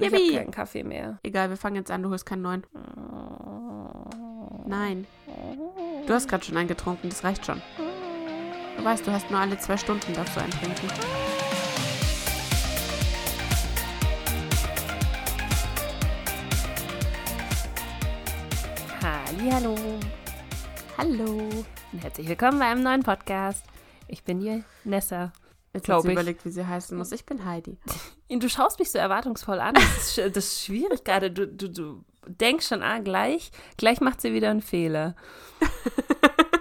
Ich habe keinen Kaffee mehr. Egal, wir fangen jetzt an, du holst keinen neuen. Nein. Du hast gerade schon einen getrunken, das reicht schon. Du weißt, du hast nur alle zwei Stunden darfst du einen trinken. Hallo. Hallo. Und herzlich willkommen bei einem neuen Podcast. Ich bin die Nessa. Jetzt hat sie ich. überlegt, wie sie heißen muss. Ich bin Heidi. Du schaust mich so erwartungsvoll an. Das ist, das ist schwierig gerade. Du, du, du denkst schon, ah, gleich, gleich macht sie wieder einen Fehler.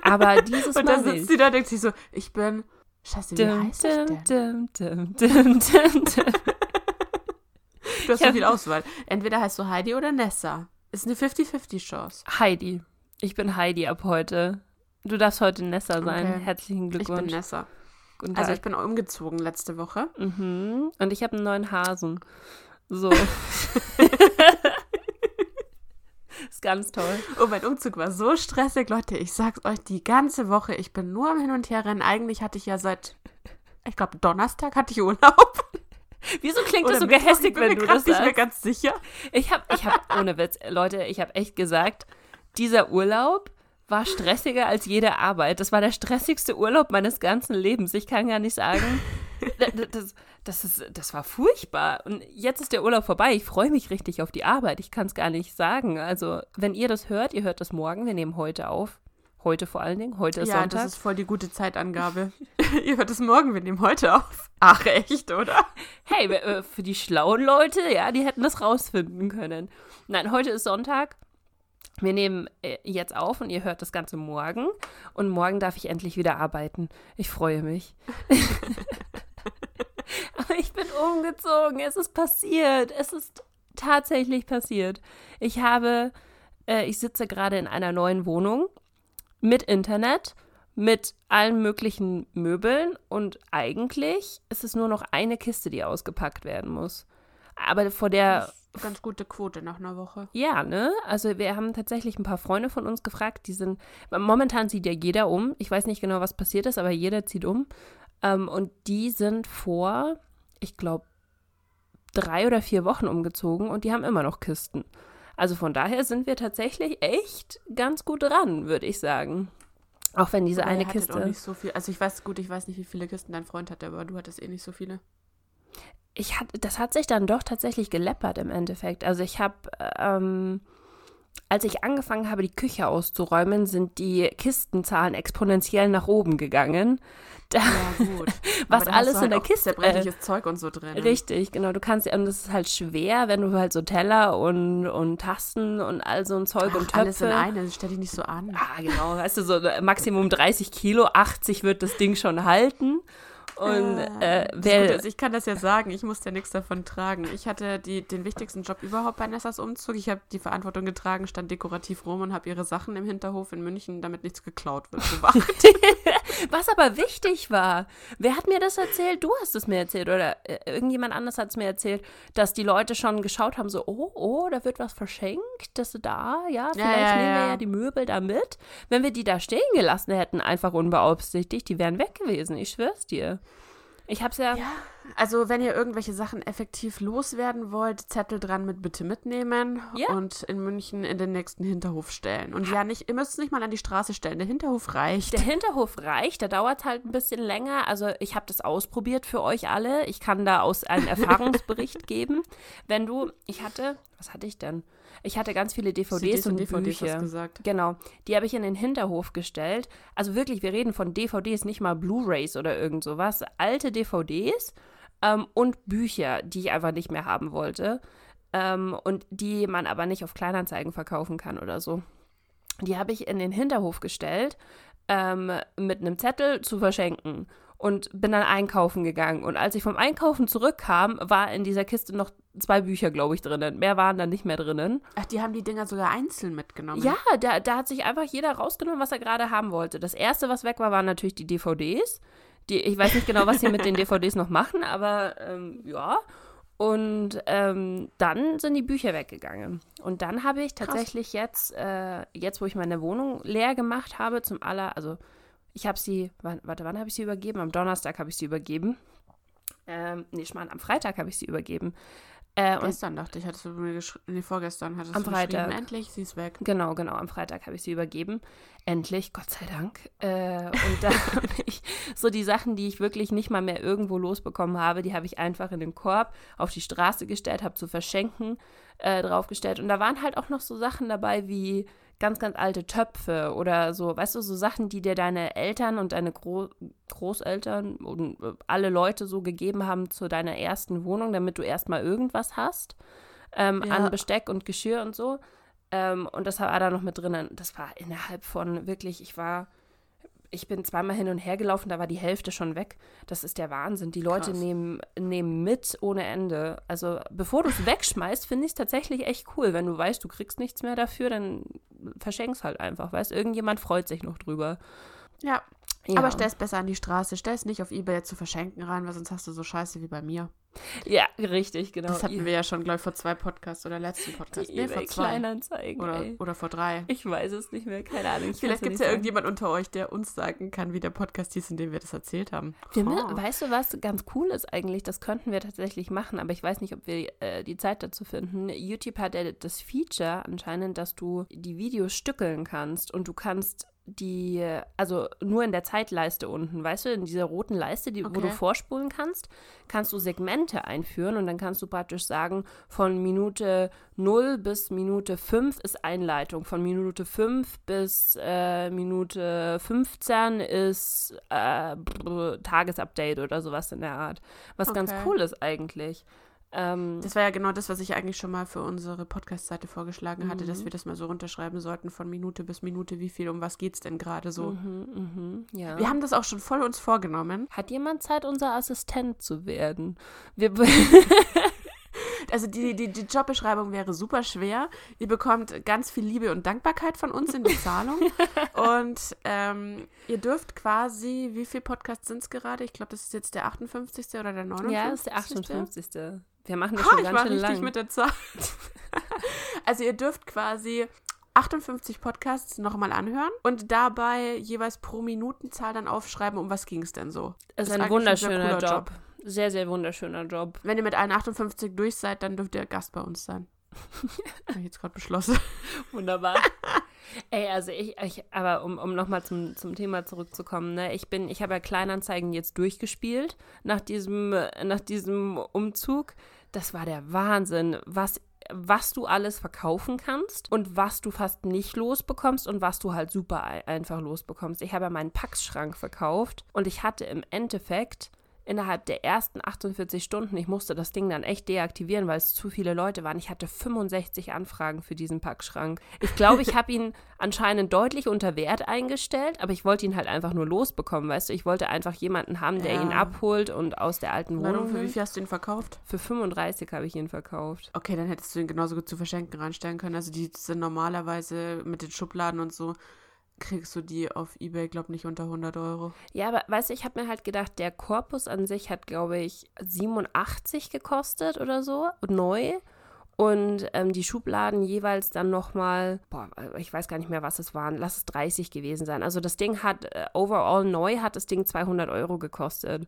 Aber dieses Und Mal dann sitzt sie da und denkt sich so, ich bin... Scheiße, wie Dum, heißt dum, denn? dum, dum, dum. Du hast Ja. so viel Auswahl. Entweder heißt du Heidi oder Nessa. Ist eine 50-50 Chance. Heidi. Ich bin Heidi ab heute. Du darfst heute Nessa sein. Okay. Herzlichen Ich bin Glückwunsch. Nessa. Guten Also Tag. ich bin umgezogen letzte Woche. Mhm. Und ich habe einen neuen Hasen. So. ist ganz toll. Oh, mein Umzug war so stressig, Leute. Ich sag's euch die ganze Woche. Ich bin nur am Hin und Her rennen. Eigentlich hatte ich ja seit, ich glaube, Donnerstag hatte ich Urlaub. Wieso klingt Oder das so gehässig, wenn du das nicht mehr ganz sicher. Ich habe, ich habe, ohne Witz, Leute, ich habe echt gesagt, dieser Urlaub war stressiger als jede Arbeit. Das war der stressigste Urlaub meines ganzen Lebens. Ich kann gar nicht sagen, das, das, ist, das war furchtbar. Und jetzt ist der Urlaub vorbei. Ich freue mich richtig auf die Arbeit. Ich kann es gar nicht sagen. Also, wenn ihr das hört, ihr hört das morgen. Wir nehmen heute auf. Heute vor allen Dingen. Heute ist Ja, Sonntag. das ist voll die gute Zeitangabe. Ihr hört es morgen, wir nehmen heute auf. Ach, echt, oder? Hey, äh, für die schlauen Leute, ja, die hätten das rausfinden können. Nein, heute ist Sonntag. Wir nehmen äh, jetzt auf und ihr hört das Ganze morgen. Und morgen darf ich endlich wieder arbeiten. Ich freue mich. Aber ich bin umgezogen. Es ist passiert. Es ist tatsächlich passiert. Ich habe, äh, ich sitze gerade in einer neuen Wohnung mit Internet, mit allen möglichen Möbeln und eigentlich ist es nur noch eine Kiste, die ausgepackt werden muss. Aber vor der Ganz gute Quote nach einer Woche. ja, ne? Also wir haben tatsächlich ein paar Freunde von uns gefragt, die sind, momentan zieht ja jeder um. Ich weiß nicht genau, was passiert ist, aber jeder zieht um. Ähm, und die sind vor, ich glaube, drei oder vier Wochen umgezogen und die haben immer noch Kisten. Also von daher sind wir tatsächlich echt ganz gut dran, würde ich sagen. Auch wenn diese Aber eine Kiste. Auch nicht so viel. Also ich weiß, gut, ich weiß nicht, wie viele Kisten dein Freund hatte, aber du hattest eh nicht so viele. Ich hat, das hat sich dann doch tatsächlich geleppert im Endeffekt. Also ich habe, ähm, als ich angefangen habe, die Küche auszuräumen, sind die Kistenzahlen exponentiell nach oben gegangen. Da, Ja, gut. Was alles du in halt der Kiste- Zerbrechliches Zeug und so drin. Richtig, genau. Du kannst, und das ist halt schwer, wenn du halt so Teller und, und Tasten und all so ein Zeug und Ach, Töpfe. alles in einem, stell dich nicht so an. Ah, genau. Weißt du, so Maximum 30 Kilo, 80 wird das Ding schon halten. Und äh, wer, Gute ist, ich kann das ja sagen, ich musste ja nichts davon tragen. Ich hatte die, den wichtigsten Job überhaupt bei Nessas Umzug. Ich habe die Verantwortung getragen, stand dekorativ rum und habe ihre Sachen im Hinterhof in München, damit nichts geklaut wird, bewacht. Was aber wichtig war, wer hat mir das erzählt? Du hast es mir erzählt oder äh, irgendjemand anders hat es mir erzählt, dass die Leute schon geschaut haben, so, oh, oh, da wird was verschenkt, das ist da, ja, vielleicht ja, nehmen wir ja. ja die Möbel da mit. Wenn wir die da stehen gelassen hätten, einfach unbeaufsichtigt, die wären weg gewesen, ich schwör's dir. Ich hab's ja, Ja, also wenn ihr irgendwelche Sachen effektiv loswerden wollt, Zettel dran mit bitte mitnehmen Ja. und in München in den nächsten Hinterhof stellen. Und ja, nicht, ihr müsst es nicht mal an die Straße stellen, der Hinterhof reicht. Der Hinterhof reicht, da dauert halt ein bisschen länger. Also ich habe das ausprobiert für euch alle. Ich kann da aus einen Erfahrungsbericht geben. Wenn du, ich hatte, was hatte ich denn? Ich hatte ganz viele DVDs CDs und, und DVDs Bücher. gesagt. Genau, die habe ich in den Hinterhof gestellt. Also wirklich, wir reden von DVDs, nicht mal Blu-rays oder irgend sowas. Alte DVDs ähm, und Bücher, die ich einfach nicht mehr haben wollte. Ähm, und die man aber nicht auf Kleinanzeigen verkaufen kann oder so. Die habe ich in den Hinterhof gestellt ähm, mit einem Zettel zu verschenken und bin dann einkaufen gegangen. Und als ich vom Einkaufen zurückkam, war in dieser Kiste noch zwei Bücher, glaube ich, drinnen. Mehr waren dann nicht mehr drinnen. Ach, die haben die Dinger sogar einzeln mitgenommen. Ja, da, da hat sich einfach jeder rausgenommen, was er gerade haben wollte. Das erste, was weg war, waren natürlich die DVDs. Die, ich weiß nicht genau, was sie mit den DVDs noch machen, aber ähm, ja. Und ähm, dann sind die Bücher weggegangen. Und dann habe ich tatsächlich jetzt, äh, jetzt wo ich meine Wohnung leer gemacht habe, zum aller, also ich habe sie, warte, wann habe ich sie übergeben? Am Donnerstag habe ich sie übergeben. Ähm, nee, Schmarrn, am Freitag habe ich sie übergeben. Äh, Gestern dachte ich, hattest du mir geschrieben, nee, vorgestern hattest Am du geschrieben, Freitag. endlich, sie ist weg. Genau, genau. Am Freitag habe ich sie übergeben. Endlich, Gott sei Dank. Äh, und da habe ich so die Sachen, die ich wirklich nicht mal mehr irgendwo losbekommen habe, die habe ich einfach in den Korb auf die Straße gestellt, habe zu verschenken äh, draufgestellt. Und da waren halt auch noch so Sachen dabei wie ganz, ganz alte Töpfe oder so, weißt du, so Sachen, die dir deine Eltern und deine Gro Großeltern und äh, alle Leute so gegeben haben zu deiner ersten Wohnung, damit du erstmal irgendwas hast ähm, Ja. an Besteck und Geschirr und so. Ähm, und das war da noch mit drinnen. Das war innerhalb von wirklich, ich war, ich bin zweimal hin und her gelaufen, da war die Hälfte schon weg. Das ist der Wahnsinn. Die Leute Krass. nehmen, nehmen mit ohne Ende. Also bevor du es wegschmeißt, finde ich es tatsächlich echt cool. Wenn du weißt, du kriegst nichts mehr dafür, dann verschenk's halt einfach. Weißt irgendjemand freut sich noch drüber. Ja, Ja. aber stell es besser an die Straße. Stell es nicht auf Ebay zu verschenken rein, weil sonst hast du so Scheiße wie bei mir. Ja, richtig, genau. Das hatten wir ja schon, glaube ich, vor zwei Podcasts oder letzten die Podcast. Nee, vor zwei. Kleinanzeigen. Oder, ey. oder vor drei. Ich weiß es nicht mehr, keine Ahnung. ich Vielleicht gibt es ja sagen. irgendjemand unter euch, der uns sagen kann, wie der Podcast hieß, in dem wir das erzählt haben. Wir, Oh. Weißt du, was ganz cool ist eigentlich? Das könnten wir tatsächlich machen, aber ich weiß nicht, ob wir äh, die Zeit dazu finden. YouTube hat ja das Feature anscheinend, dass du die Videos stückeln kannst und du kannst die, also nur in der Zeitleiste unten, weißt du, in dieser roten Leiste, die, wo du Okay. vorspulen kannst, kannst du Segmente einführen und dann kannst du praktisch sagen, von Minute 0 bis Minute 5 ist Einleitung, von Minute 5 bis äh, Minute 15 ist äh, Tagesupdate oder sowas in der Art. Was ganz Okay. cool ist eigentlich. Ähm, Das war ja genau das, was ich eigentlich schon mal für unsere Podcast-Seite vorgeschlagen hatte, dass Mhm. wir das mal so runterschreiben sollten, von Minute bis Minute, wie viel, um was geht's denn gerade so. mhm, mhm, ja. Wir haben das auch schon voll uns vorgenommen. Hat jemand Zeit, unser Assistent zu werden? Wir, Also die, die, die Jobbeschreibung wäre super schwer. Ihr bekommt ganz viel Liebe und Dankbarkeit von uns in Bezahlung. und ähm, ihr dürft quasi, wie viele Podcasts sind es gerade? Ich glaube, das ist jetzt der 58. oder der 59. ja, das ist der 58. Wir machen das Ha, schon ich ganz war schön richtig lang. mit der Zahl. also ihr dürft quasi 58 Podcasts nochmal anhören und dabei jeweils pro Minutenzahl dann aufschreiben, um was ging es denn so. Es ist ist ein eigentlich ein wunderschöner cooler Job. Sehr, sehr wunderschöner Job. Wenn ihr mit allen 58 durch seid, dann dürft ihr Gast bei uns sein. Habe ich jetzt gerade beschlossen. Wunderbar. Ey, also ich, ich aber um, um nochmal zum, zum Thema zurückzukommen, ne, ich bin, ich habe ja Kleinanzeigen jetzt durchgespielt nach diesem, nach diesem Umzug. Das war der Wahnsinn, was, was du alles verkaufen kannst und was du fast nicht losbekommst und was du halt super ei- einfach losbekommst. Ich habe ja meinen Packschrank verkauft und ich hatte im Endeffekt innerhalb der ersten 48 Stunden, ich musste das Ding dann echt deaktivieren, weil es zu viele Leute waren. Ich hatte 65 Anfragen für diesen Packschrank. Ich glaube, ich habe ihn anscheinend deutlich unter Wert eingestellt, aber ich wollte ihn halt einfach nur losbekommen, weißt du? Ich wollte einfach jemanden haben, der Ja. ihn abholt und aus der alten Wohnung. Warum, für wie viel hast du ihn verkauft? Für 35 habe ich ihn verkauft. Okay, dann hättest du ihn genauso gut zu verschenken reinstellen können. Also die sind normalerweise mit den Schubladen und so, kriegst du die auf Ebay, glaub nicht unter 100 Euro. Ja, aber weißt du, ich habe mir halt gedacht, der Korpus an sich hat, glaube ich, 87 gekostet oder so, neu. Und ähm, die Schubladen jeweils dann nochmal, boah, ich weiß gar nicht mehr, was es waren, lass es 30 gewesen sein. Also das Ding hat, äh, overall neu hat das Ding 200 Euro gekostet.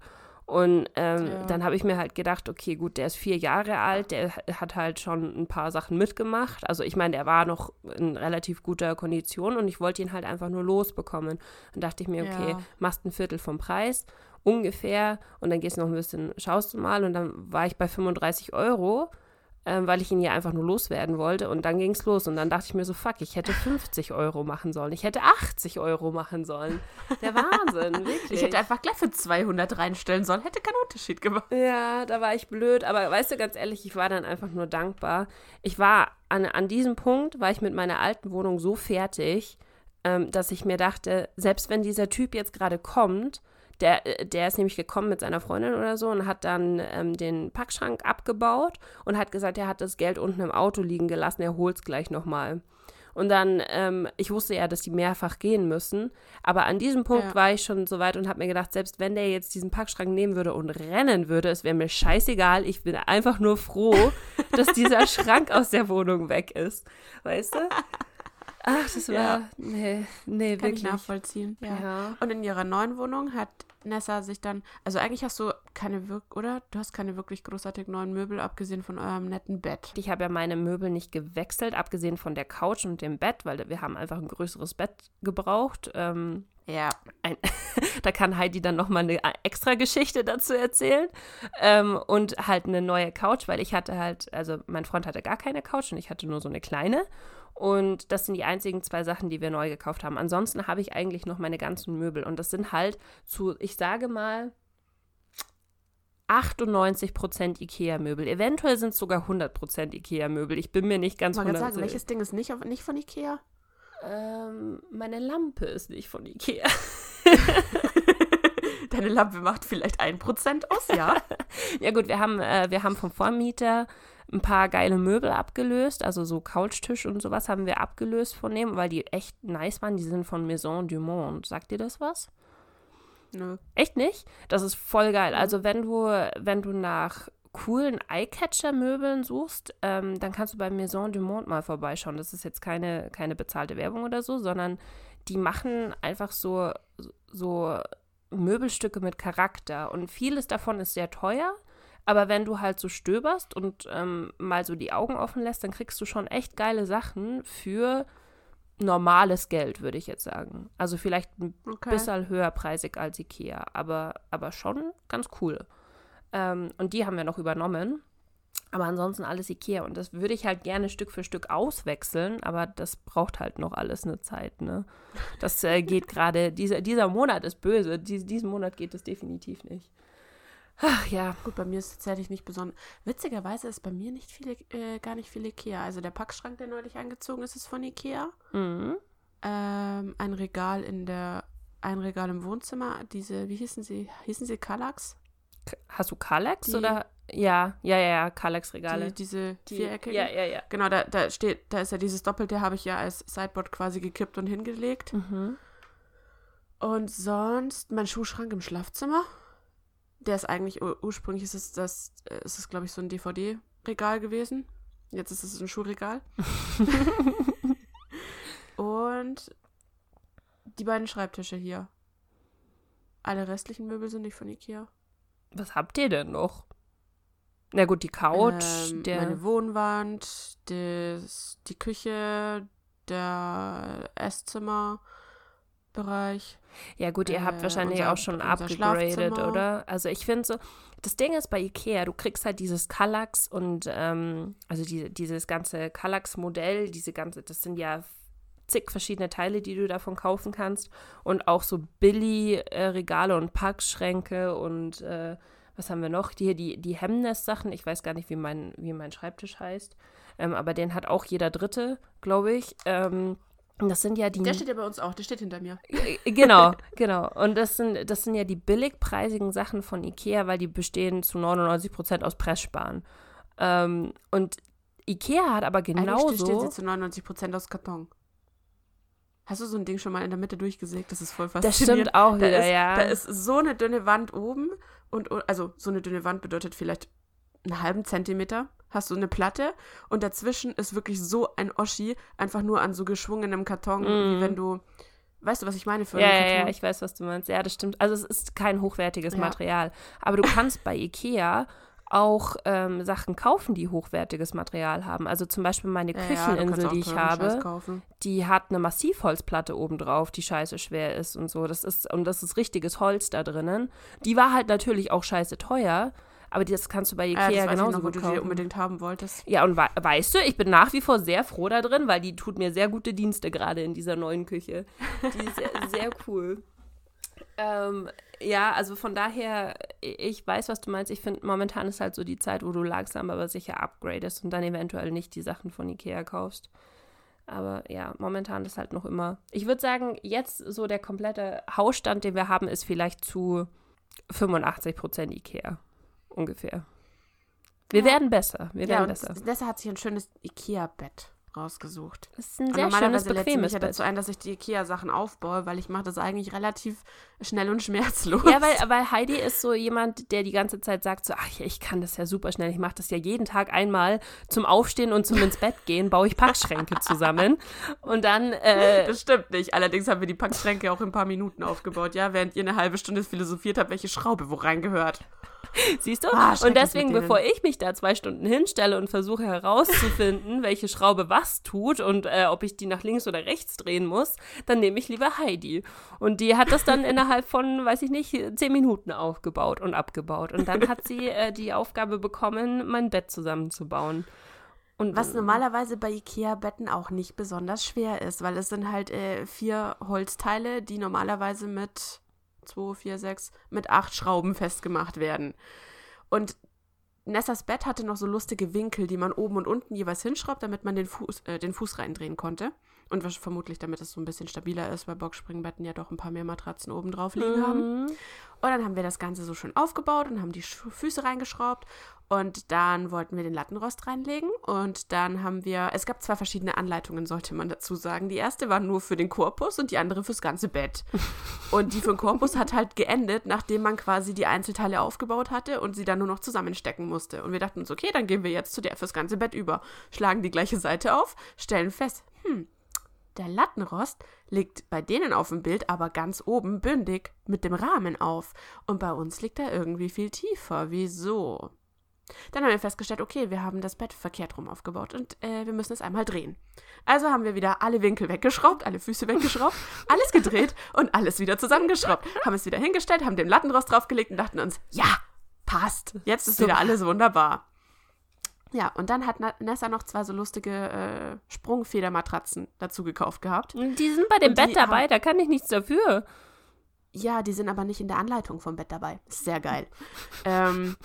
Und ähm, Ja. dann habe ich mir halt gedacht, okay, gut, der ist vier Jahre alt, der hat halt schon ein paar Sachen mitgemacht. Also ich meine, der war noch in relativ guter Kondition und ich wollte ihn halt einfach nur losbekommen. Dann dachte ich mir, okay, Ja. machst ein Viertel vom Preis ungefähr und dann gehst du noch ein bisschen, schaust du mal und dann war ich bei 35 Euro, ähm, weil ich ihn ja einfach nur loswerden wollte und dann ging es los und dann dachte ich mir so, fuck, ich hätte 50 Euro machen sollen, ich hätte 80 Euro machen sollen. Der Wahnsinn, wirklich. Ich hätte einfach gleich für 200 reinstellen sollen, hätte keinen Unterschied gemacht. Ja, da war ich blöd, aber weißt du, ganz ehrlich, ich war dann einfach nur dankbar. Ich war an, an diesem Punkt, war ich mit meiner alten Wohnung so fertig, ähm, dass ich mir dachte, selbst wenn dieser Typ jetzt gerade kommt, der, äh, der ist nämlich gekommen mit seiner Freundin oder so und hat dann ähm, den Packschrank abgebaut und hat gesagt, er hat das Geld unten im Auto liegen gelassen, er holt es gleich nochmal. Und dann, ähm, ich wusste ja, dass die mehrfach gehen müssen. Aber an diesem Punkt Ja. war ich schon so weit und habe mir gedacht, selbst wenn der jetzt diesen Packschrank nehmen würde und rennen würde, es wäre mir scheißegal. Ich bin einfach nur froh, dass dieser Schrank aus der Wohnung weg ist. Weißt du? Ach, das war. Ja. Nee, nee, Kann wirklich. ich nachvollziehen. Ja. Ja. Und in ihrer neuen Wohnung hat Nessa sich dann, also eigentlich hast du keine wirk oder? Du hast keine wirklich großartig neuen Möbel, abgesehen von eurem netten Bett. Ich habe ja meine Möbel nicht gewechselt, abgesehen von der Couch und dem Bett, weil wir haben einfach ein größeres Bett gebraucht. Ähm, Ja. ein, da kann Heidi dann nochmal eine extra Geschichte dazu erzählen. Ähm, und halt eine neue Couch, weil ich hatte halt, also mein Freund hatte gar keine Couch und ich hatte nur so eine kleine. Und das sind die einzigen zwei Sachen, die wir neu gekauft haben. Ansonsten habe ich eigentlich noch meine ganzen Möbel. Und das sind halt zu, ich sage mal, 98% Ikea-Möbel. Eventuell sind es sogar 100% Ikea-Möbel. Ich bin mir nicht ganz Ich wollte gerade 100 sagen, welches Ding ist nicht, nicht von Ikea? Ähm, meine Lampe ist nicht von Ikea. Deine Lampe macht vielleicht 1% aus, ja? Ja gut, wir haben, äh, wir haben vom Vormieter ein paar geile Möbel abgelöst, also so Couchtisch und sowas haben wir abgelöst von dem, weil die echt nice waren. Die sind von Maison du Monde. Sagt dir das was? Nö. Echt nicht? Das ist voll geil. Also wenn du, wenn du nach coolen Eyecatcher-Möbeln suchst, ähm, dann kannst du bei Maison du Monde mal vorbeischauen. Das ist jetzt keine, keine bezahlte Werbung oder so, sondern die machen einfach so, so Möbelstücke mit Charakter. Und vieles davon ist sehr teuer. Aber wenn du halt so stöberst und ähm, mal so die Augen offen lässt, dann kriegst du schon echt geile Sachen für normales Geld, würde ich jetzt sagen. Also vielleicht ein Okay. bisschen höherpreisig als Ikea, aber, aber schon ganz cool. Ähm, und die haben wir noch übernommen. Aber ansonsten alles Ikea. Und das würde ich halt gerne Stück für Stück auswechseln, aber das braucht halt noch alles eine Zeit, ne? Das äh, geht gerade, dieser, dieser Monat ist böse. Dies, diesen Monat geht es definitiv nicht. Ach ja. Gut, bei mir ist es tatsächlich nicht besonders. Witzigerweise ist bei mir nicht viele, äh, gar nicht viel Ikea. Also der Packschrank, der neulich angezogen ist, ist von Ikea. Mhm. Ähm, ein Regal in der, ein Regal im Wohnzimmer. Diese, wie hießen sie? Hießen sie Kallax? Hast du Kalex Die- oder? Ja, ja, ja, ja, Kalex-Regale. Die, diese Die- viereckigen? Ja, ja, ja. Genau, da, da steht, da ist ja dieses Doppelte, habe ich ja als Sideboard quasi gekippt und hingelegt. Mhm. Und sonst mein Schuhschrank im Schlafzimmer. Der ist eigentlich, ur ursprünglich ist es das, äh, ist es glaube ich so ein DVD-Regal gewesen. Jetzt ist es ein Schuhregal. Und die beiden Schreibtische hier. Alle restlichen Möbel sind nicht von Ikea. Was habt ihr denn noch? Na gut, die Couch, Ähm, der. Meine Wohnwand, das, die Küche, der Esszimmerbereich. Ja gut, ihr habt Äh, wahrscheinlich unser- auch schon abgegradet, oder? Also ich finde so, das Ding ist bei Ikea, du kriegst halt dieses Kallax und ähm, also die, dieses ganze Kallax-Modell, diese ganze, das sind ja zig verschiedene Teile, die du davon kaufen kannst und auch so Billy-Regale und Packschränke und äh, was haben wir noch? Hier die, die Hemnes-Sachen, ich weiß gar nicht, wie mein, wie mein Schreibtisch heißt, ähm, aber den hat auch jeder Dritte, glaube ich. Ähm, und das sind ja die Der steht ja bei uns auch, der steht hinter mir. äh, Genau, genau. Und das sind, das sind ja die billigpreisigen Sachen von Ikea, weil die bestehen zu 99% aus Pressspan. Ähm, und Ikea hat aber Eigentlich steht genauso. sie zu 99% aus Karton. Hast du so ein Ding schon mal in der Mitte durchgesägt? Das ist voll Das faszinierend. stimmt auch Da wieder, ist, ja. Da ist so eine dünne Wand oben und also so eine dünne Wand bedeutet vielleicht einen halben Zentimeter. Hast du eine Platte und dazwischen ist wirklich so ein Oschi, einfach nur an so geschwungenem Karton, Mhm. wie wenn du. Weißt du, was ich meine für ja, einen ja, Karton? ja, ich weiß, was du meinst. Ja, das stimmt. Also es ist kein hochwertiges Ja. Material. Aber du kannst bei Ikea auch ähm, Sachen kaufen, die hochwertiges Material haben. Also zum Beispiel meine Ja, ja, Kücheninsel, auch die ich habe. die hat eine Massivholzplatte obendrauf, die scheiße schwer ist und so. Das ist, und das ist richtiges Holz da drinnen. Die war halt natürlich auch scheiße teuer, aber das kannst du bei Ja, Ikea das weiß ich genauso noch, wo gut du die unbedingt haben wolltest. Ja, und we weißt du, ich bin nach wie vor sehr froh da drin, weil die tut mir sehr gute Dienste gerade in dieser neuen Küche. Die ist sehr, sehr cool. Ähm, ja, also von daher, ich weiß, was du meinst. Ich finde, momentan ist halt so die Zeit, wo du langsam aber sicher upgradest und dann eventuell nicht die Sachen von Ikea kaufst. Aber ja, momentan ist halt noch immer. Ich würde sagen, jetzt so der komplette Hausstand, den wir haben, ist vielleicht zu 85% Ikea. Ungefähr. Wir Ja. werden besser. Wir Ja, werden besser. deshalb hat sich ein schönes Ikea-Bett rausgesucht. Das ist ein sehr schönes, mich bequemes ja Bett. dazu ein, dass ich die Ikea-Sachen aufbaue, weil ich mache das eigentlich relativ schnell und schmerzlos. Ja, weil, weil Heidi ist so jemand, der die ganze Zeit sagt so, ach, ich kann das ja super schnell, ich mache das ja jeden Tag einmal zum Aufstehen und zum ins Bett gehen, baue ich Packschränke zusammen und dann, äh, Das stimmt nicht. Allerdings haben wir die Packschränke auch in ein paar Minuten aufgebaut, ja, während ihr eine halbe Stunde philosophiert habt, welche Schraube wo reingehört. siehst du? Ah, und deswegen, bevor ich mich da zwei Stunden hinstelle und versuche herauszufinden, welche Schraube was tut und äh, ob ich die nach links oder rechts drehen muss, dann nehme ich lieber Heidi. Und die hat das dann innerhalb von, weiß ich nicht, zehn Minuten aufgebaut und abgebaut. Und dann hat sie äh, die Aufgabe bekommen, mein Bett zusammenzubauen. Und Was normalerweise bei Ikea-Betten auch nicht besonders schwer ist, weil es sind halt äh, vier Holzteile, die normalerweise mit 2, 4, 6, mit acht Schrauben festgemacht werden. Und Nessas Bett hatte noch so lustige Winkel, die man oben und unten jeweils hinschraubt, damit man den Fuß, äh, den Fuß reindrehen konnte. Und vermutlich, damit es so ein bisschen stabiler ist, weil Boxspringbetten ja doch ein paar mehr Matratzen oben drauf liegen haben. Mhm. Und dann haben wir das Ganze so schön aufgebaut und haben die Füße reingeschraubt. Und dann wollten wir den Lattenrost reinlegen. Und dann haben wir, es gab zwei verschiedene Anleitungen, sollte man dazu sagen. Die erste war nur für den Korpus und die andere fürs ganze Bett. Und die für den Korpus hat halt geendet, nachdem man quasi die Einzelteile aufgebaut hatte und sie dann nur noch zusammenstecken musste. Und wir dachten uns, okay, dann gehen wir jetzt zu der fürs ganze Bett über. Schlagen die gleiche Seite auf, stellen fest, hm, der Lattenrost liegt bei denen auf dem Bild aber ganz oben bündig mit dem Rahmen auf. Und bei uns liegt er irgendwie viel tiefer. Wieso? Dann haben wir festgestellt, okay, wir haben das Bett verkehrt rum aufgebaut und äh, wir müssen es einmal drehen. Also haben wir wieder alle Winkel weggeschraubt, alle Füße weggeschraubt, alles gedreht und alles wieder zusammengeschraubt. Haben es wieder hingestellt, haben den Lattenrost draufgelegt und dachten uns, ja, passt. Jetzt ist wieder alles wunderbar. Ja, und dann hat Nessa noch zwei so lustige äh, Sprungfedermatratzen dazu gekauft gehabt. Die sind bei dem Und Bett dabei, haben- da kann ich nichts dafür. Ja, die sind aber nicht in der Anleitung vom Bett dabei. Ist sehr geil. ähm,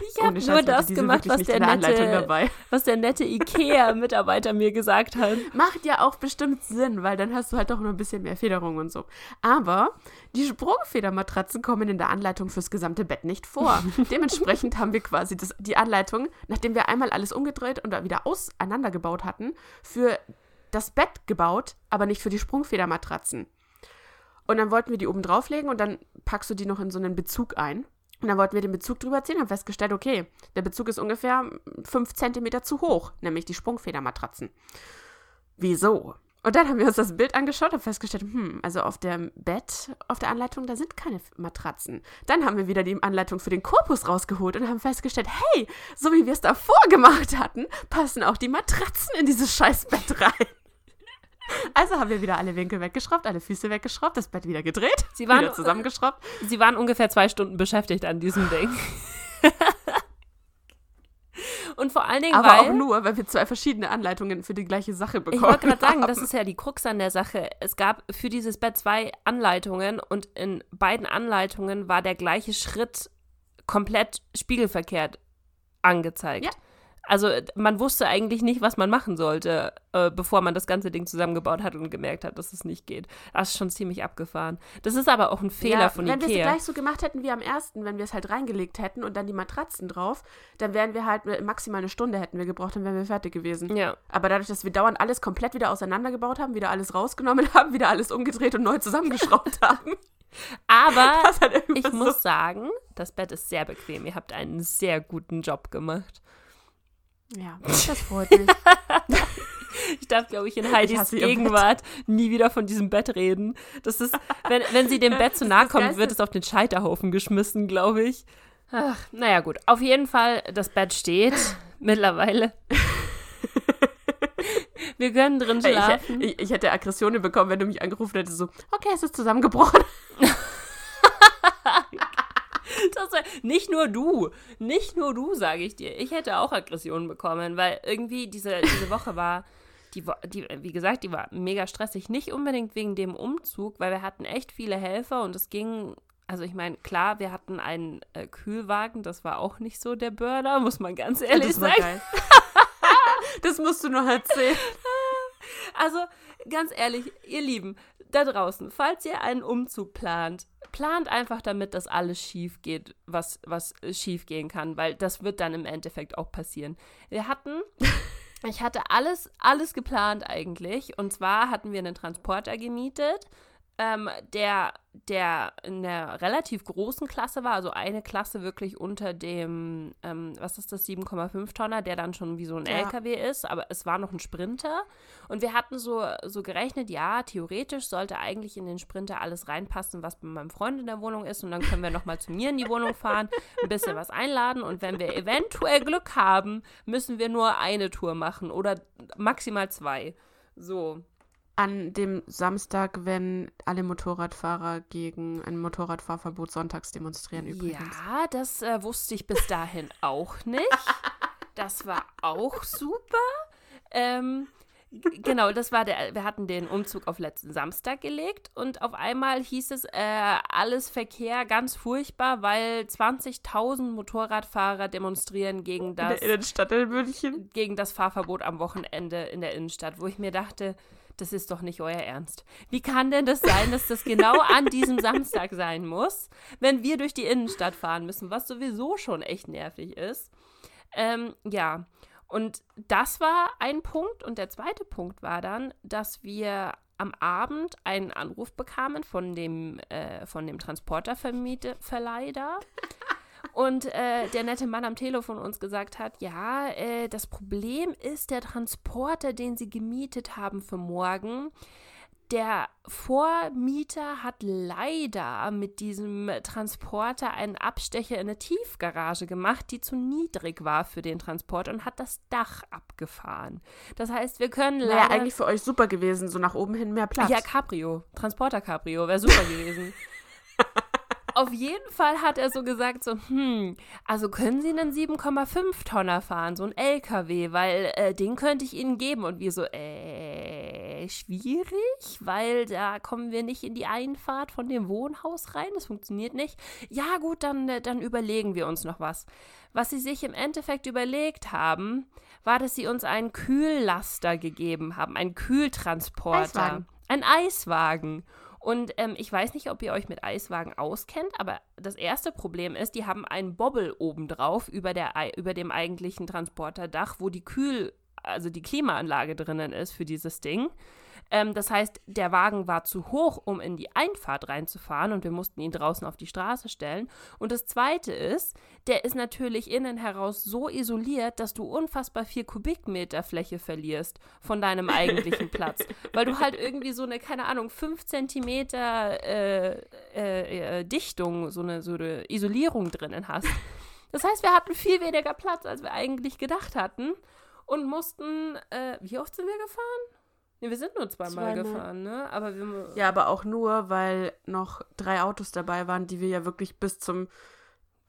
Ich habe ohne Scheiß, nur das gemacht, was der, nette, dabei. was der nette Ikea-Mitarbeiter mir gesagt hat. Macht ja auch bestimmt Sinn, weil dann hast du halt doch noch ein bisschen mehr Federung und so. Aber die Sprungfedermatratzen kommen in der Anleitung fürs gesamte Bett nicht vor. Dementsprechend haben wir quasi das, die Anleitung, nachdem wir einmal alles umgedreht und wieder auseinandergebaut hatten, für das Bett gebaut, aber nicht für die Sprungfedermatratzen. Und dann wollten wir die oben drauflegen und dann packst du die noch in so einen Bezug ein. Und dann wollten wir den Bezug drüber ziehen und haben festgestellt, okay, der Bezug ist ungefähr 5 cm zu hoch, nämlich die Sprungfedermatratzen. Wieso? Und dann haben wir uns das Bild angeschaut und festgestellt, hm, also auf dem Bett, auf der Anleitung, da sind keine Matratzen. Dann haben wir wieder die Anleitung für den Korpus rausgeholt und haben festgestellt, hey, so wie wir es davor gemacht hatten, passen auch die Matratzen in dieses scheiß Bett rein. Also haben wir wieder alle Winkel weggeschraubt, alle Füße weggeschraubt, das Bett wieder gedreht, Sie waren- wieder zusammengeschraubt. Sie waren ungefähr zwei Stunden beschäftigt an diesem Ding. Und vor allen Dingen, Aber weil, auch nur, weil wir zwei verschiedene Anleitungen für die gleiche Sache bekommen ich wollte gerade sagen, das ist ja die Krux an der Sache. Es gab für dieses Bett zwei Anleitungen und in beiden Anleitungen war der gleiche Schritt komplett spiegelverkehrt angezeigt. Ja. Also man wusste eigentlich nicht, was man machen sollte, äh, bevor man das ganze Ding zusammengebaut hat und gemerkt hat, dass es nicht geht. Das ist schon ziemlich abgefahren. Das ist aber auch ein Fehler ja, von wenn wir es Ikea. gleich so gemacht hätten wie am ersten, wenn wir es halt reingelegt hätten und dann die Matratzen drauf, dann wären wir halt maximal eine Stunde hätten wir gebraucht, dann wären wir fertig gewesen. Ja. Aber dadurch, dass wir dauernd alles komplett wieder auseinandergebaut haben, wieder alles rausgenommen haben, wieder alles umgedreht und neu zusammengeschraubt haben, Aber ich so muss sagen, das Bett ist sehr bequem. Ihr habt einen sehr guten Job gemacht. Ja, das freut mich. Ich darf, glaube ich, in Heidis ihr Gegenwart nie wieder von diesem Bett reden. Das ist, wenn, wenn sie dem Bett zu nahe kommt, wird es auf den Scheiterhaufen geschmissen, glaube ich. Ach, naja, gut. Auf jeden Fall, das Bett steht mittlerweile. Wir können drin schlafen. ich, ich, ich hätte Aggressionen bekommen, wenn du mich angerufen hättest, so, okay, es ist zusammengebrochen. Das wär, nicht nur du, nicht nur du, sage ich dir. Ich hätte auch Aggressionen bekommen, weil irgendwie diese, diese Woche war, die, die, wie gesagt, die war mega stressig. Nicht unbedingt wegen dem Umzug, weil wir hatten echt viele Helfer und es ging, also ich meine, klar, wir hatten einen äh, Kühlwagen, das war auch nicht so der Burner, muss man ganz ehrlich das war sagen. das musst du noch erzählen. Also, ganz ehrlich, ihr Lieben, da draußen, falls ihr einen Umzug plant, plant einfach damit, dass alles schief geht, was, was schief gehen kann, weil das wird dann im Endeffekt auch passieren. Wir hatten Ich hatte alles, alles geplant eigentlich. Und zwar hatten wir einen Transporter gemietet, ähm, der, der in einer relativ großen Klasse war, also eine Klasse wirklich unter dem, ähm, was ist das, 7,5 Tonner, der dann schon wie so ein Ja. LKW ist, aber es war noch ein Sprinter. Und wir hatten so, so gerechnet, ja, theoretisch sollte eigentlich in den Sprinter alles reinpassen, was bei meinem Freund in der Wohnung ist. Und dann können wir nochmal zu mir in die Wohnung fahren, ein bisschen was einladen. Und wenn wir eventuell Glück haben, müssen wir nur eine Tour machen oder maximal zwei. So. An dem Samstag, wenn alle Motorradfahrer gegen ein Motorradfahrverbot sonntags demonstrieren übrigens. Ja, das äh, wusste ich bis dahin auch nicht. Das war auch super. Ähm, genau, das war der. Wir hatten den Umzug auf letzten Samstag gelegt und auf einmal hieß es, äh, alles Verkehr ganz furchtbar, weil 20.000 Motorradfahrer demonstrieren gegen In das, der Innenstadt in München. gegen das Fahrverbot am Wochenende in der Innenstadt, wo ich mir dachte, das ist doch nicht euer Ernst. Wie kann denn das sein, dass das genau an diesem Samstag sein muss, wenn wir durch die Innenstadt fahren müssen, was sowieso schon echt nervig ist? Ähm, ja, und das war ein Punkt. Und der zweite Punkt war dann, dass wir am Abend einen Anruf bekamen von dem, äh, dem Transporterverleih. Und äh, der nette Mann am Telefon uns gesagt hat, ja, äh, das Problem ist, der Transporter, den sie gemietet haben für morgen, der Vormieter hat leider mit diesem Transporter einen Abstecher in eine Tiefgarage gemacht, die zu niedrig war für den Transport und hat das Dach abgefahren. Das heißt, wir können leider... Wäre eigentlich für euch super gewesen, so nach oben hin mehr Platz. Ja, Cabrio. Transporter Cabrio wäre super gewesen. Auf jeden Fall hat er so gesagt, so, hm, also können Sie einen 7,5 Tonner fahren, so ein LKW, weil äh, den könnte ich Ihnen geben. Und wir so, äh, schwierig, weil da kommen wir nicht in die Einfahrt von dem Wohnhaus rein, das funktioniert nicht. Ja gut, dann, äh, dann überlegen wir uns noch was. Was sie sich im Endeffekt überlegt haben, war, dass sie uns einen Kühllaster gegeben haben, einen Kühltransporter. Eiswagen. Ein Eiswagen. Und ähm, ich weiß nicht, ob ihr euch mit Eiswagen auskennt, aber das erste Problem ist, die haben einen Bobbel obendrauf über, der, über dem eigentlichen Transporterdach, wo die Kühl, also die Klimaanlage drinnen ist für dieses Ding. Ähm, das heißt, der Wagen war zu hoch, um in die Einfahrt reinzufahren und wir mussten ihn draußen auf die Straße stellen. Und das Zweite ist, der ist natürlich innen heraus so isoliert, dass du unfassbar viel Kubikmeter Fläche verlierst von deinem eigentlichen Platz. Weil du halt irgendwie so eine, keine Ahnung, 5 Zentimeter äh, äh, äh, Dichtung, so eine, so eine Isolierung drinnen hast. Das heißt, wir hatten viel weniger Platz, als wir eigentlich gedacht hatten und mussten, äh, wie oft sind wir gefahren? Nee, wir sind nur zweimal, Zweimal. gefahren, ne? Aber wir. Ja, aber auch nur, weil noch drei Autos dabei waren, die wir ja wirklich bis zum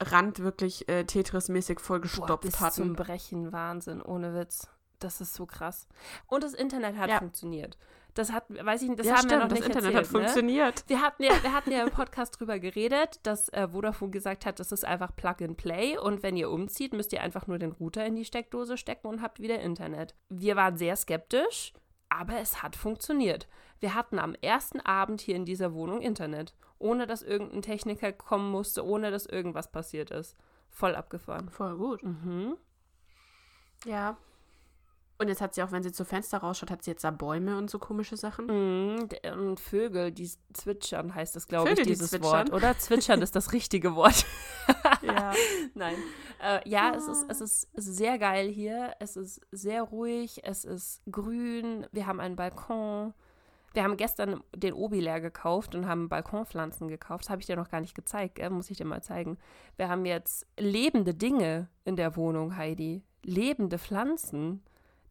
Rand wirklich äh, Tetris-mäßig Boah, vollgestopft bis zum hatten. Brechen, Wahnsinn, ohne Witz. Das ist so krass. Und das Internet hat Ja. funktioniert. Das hat, weiß ich nicht, das ja, haben wir stimmt, noch das nicht Internet erzählt, hat ne? funktioniert. Wir hatten, ja, wir hatten ja im Podcast drüber geredet, dass äh, Vodafone gesagt hat, das ist einfach Plug and Play und wenn ihr umzieht, müsst ihr einfach nur den Router in die Steckdose stecken und habt wieder Internet. Wir waren sehr skeptisch, aber es hat funktioniert. Wir hatten am ersten Abend hier in dieser Wohnung Internet, ohne dass irgendein Techniker kommen musste, ohne dass irgendwas passiert ist. Voll abgefahren. Voll gut. Mhm. Ja. Und jetzt hat sie auch, wenn sie zu Fenster rausschaut, hat sie jetzt da Bäume und so komische Sachen. Mhm, d- und Vögel, die zwitschern, heißt das, glaube ich, die dieses zwitschern? Wort. Oder zwitschern ist das richtige Wort. Ja. Nein. Äh, ja, es ist, es ist sehr geil hier. Es ist sehr ruhig. Es ist grün. Wir haben einen Balkon. Wir haben gestern den Obi leer gekauft und haben Balkonpflanzen gekauft. Das habe ich dir noch gar nicht gezeigt, gell? muss ich dir mal zeigen. Wir haben jetzt lebende Dinge in der Wohnung, Heidi. Lebende Pflanzen,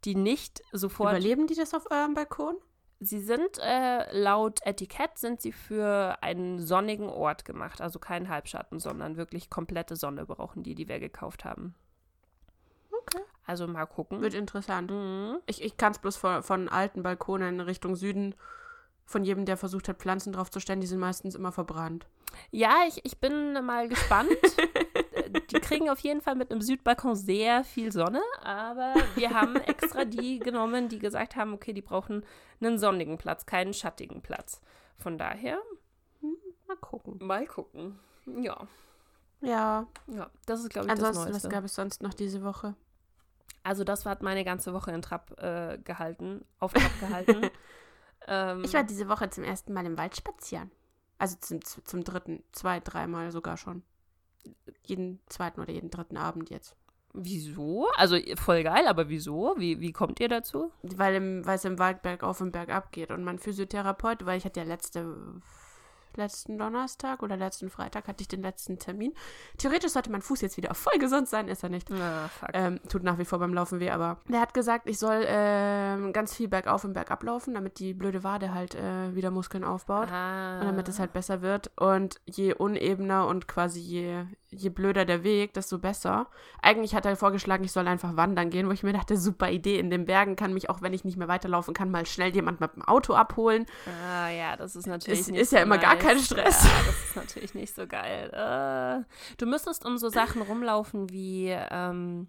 die nicht sofort Überleben die das auf eurem Balkon? Sie sind äh, laut Etikett sind sie für einen sonnigen Ort gemacht, also kein Halbschatten, sondern wirklich komplette Sonne brauchen die, die wir gekauft haben. Okay. Also mal gucken. Wird interessant. Mhm. Ich, ich kann es bloß von, von alten Balkonen in Richtung Süden, von jedem, der versucht hat, Pflanzen draufzustellen, die sind meistens immer verbrannt. Ja, ich, ich bin mal gespannt. Die kriegen auf jeden Fall mit einem Südbalkon sehr viel Sonne, aber wir haben extra die genommen, die gesagt haben, okay, die brauchen einen sonnigen Platz, keinen schattigen Platz. Von daher, Mal gucken. mal gucken. Ja, Ja. ja, das ist, glaube ich, das Ansonsten, was Neueste. gab es sonst noch diese Woche? Also das hat meine ganze Woche in Trab äh, gehalten, auf Trab gehalten. ähm, Ich war diese Woche zum ersten Mal im Wald spazieren. Also zum, zum dritten, zwei, dreimal sogar schon. Jeden zweiten oder jeden dritten Abend jetzt. wieso? Also voll geil, aber wieso? Wie, wie kommt ihr dazu? Weil, im, weil es im Wald bergauf und bergab geht. Und mein Physiotherapeut, weil ich hatte ja letzte, letzten Donnerstag oder letzten Freitag hatte ich den letzten Termin. Theoretisch sollte mein Fuß jetzt wieder voll gesund sein, ist er nicht. Ah, fuck. Ähm, tut nach wie vor beim Laufen weh, aber der hat gesagt, ich soll ähm, ganz viel bergauf und bergab laufen, damit die blöde Wade halt äh, wieder Muskeln aufbaut. ah. Und damit es halt besser wird. Und je unebener und quasi je, je blöder der Weg, desto besser. Eigentlich hat er vorgeschlagen, ich soll einfach wandern gehen, wo ich mir dachte, super Idee. In den Bergen kann mich, auch wenn ich nicht mehr weiterlaufen kann, mal schnell jemand mit dem Auto abholen. Ah, ja, das ist natürlich Es nicht ist ja so immer gar nice. kein Stress. Ja, das ist natürlich nicht so geil. Äh, du müsstest um so Sachen rumlaufen wie, ähm,